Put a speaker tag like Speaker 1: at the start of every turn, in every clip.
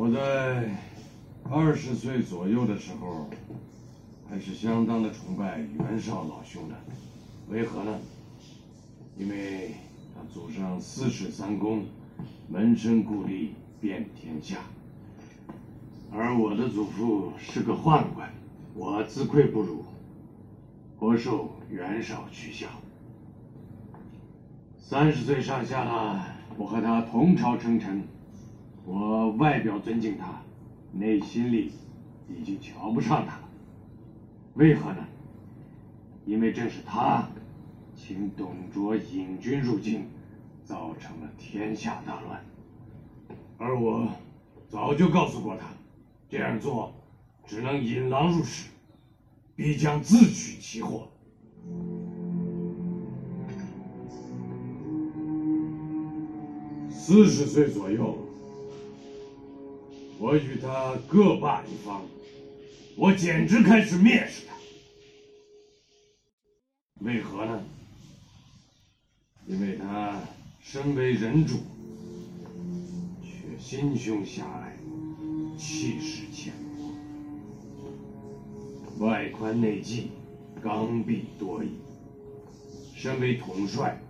Speaker 1: 我在二十岁左右的时候，还是相当的崇拜袁绍老兄的。为何呢？因为他祖上四世三公，门生故吏遍天下，而我的祖父是个宦官，我自愧不如，颇受袁绍取笑。三十岁上下了，我和他同朝称臣。我外表尊敬他，内心里已经瞧不上他了。为何呢？因为正是他请董卓引军入京，造成了天下大乱。而我早就告诉过他，这样做只能引狼入室，必将自取其祸。四十岁左右。我与他各霸一方，我简直开始蔑视他。为何呢？因为他身为人主，却心胸狭隘，气势浅薄，外宽内忌，刚愎多疑；身为统帅，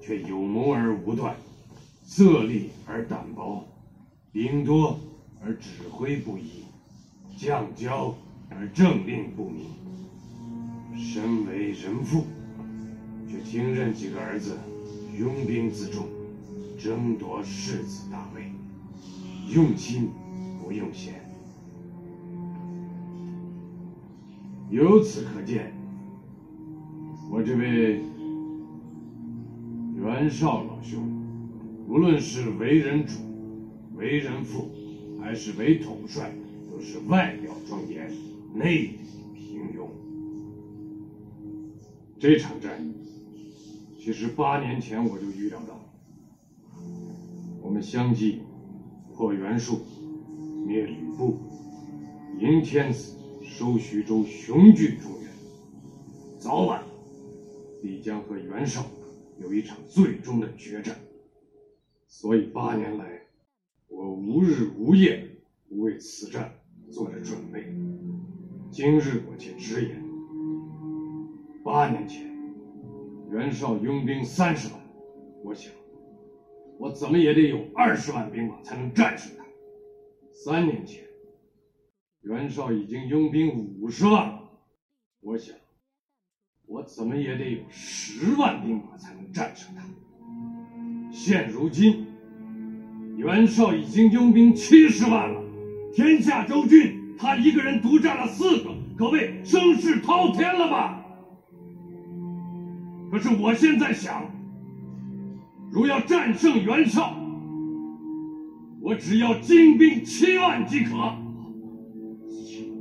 Speaker 1: 却有谋而无断，色厉而胆薄，兵多。而指挥不一，将骄而政令不明。身为人父，却听任几个儿子拥兵自重，争夺世子大位，用心不用贤。由此可见，我这位袁绍老兄，无论是为人主，为人父。还是为统帅，都是外表庄严，内里平庸。这场战役，其实八年前我就预料到。我们相继破袁术，灭吕布，迎天子，收徐州，雄踞中原，早晚必将和袁绍有一场最终的决战。所以八年来。我无日无夜为此战做着准备。今日我且直言：八年前，袁绍拥兵三十万，我想，我怎么也得有二十万兵马才能战胜他。三年前，袁绍已经拥兵五十万，我想，我怎么也得有十万兵马才能战胜他。现如今。袁绍已经拥兵七十万了，天下州郡他一个人独占了四个，可谓声势滔天了吧？可是我现在想，如要战胜袁绍，我只要精兵七万即可。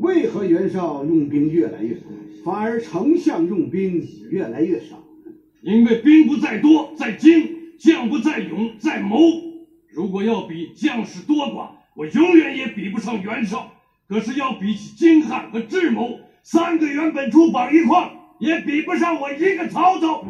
Speaker 2: 为何袁绍用兵越来越多，反而丞相用兵越来越少？
Speaker 1: 因为兵不在多，在精；将不在勇，在谋。如果要比将士多寡，我永远也比不上袁绍。可是要比起精悍和智谋，三个袁本初绑一块，也比不上我一个曹操。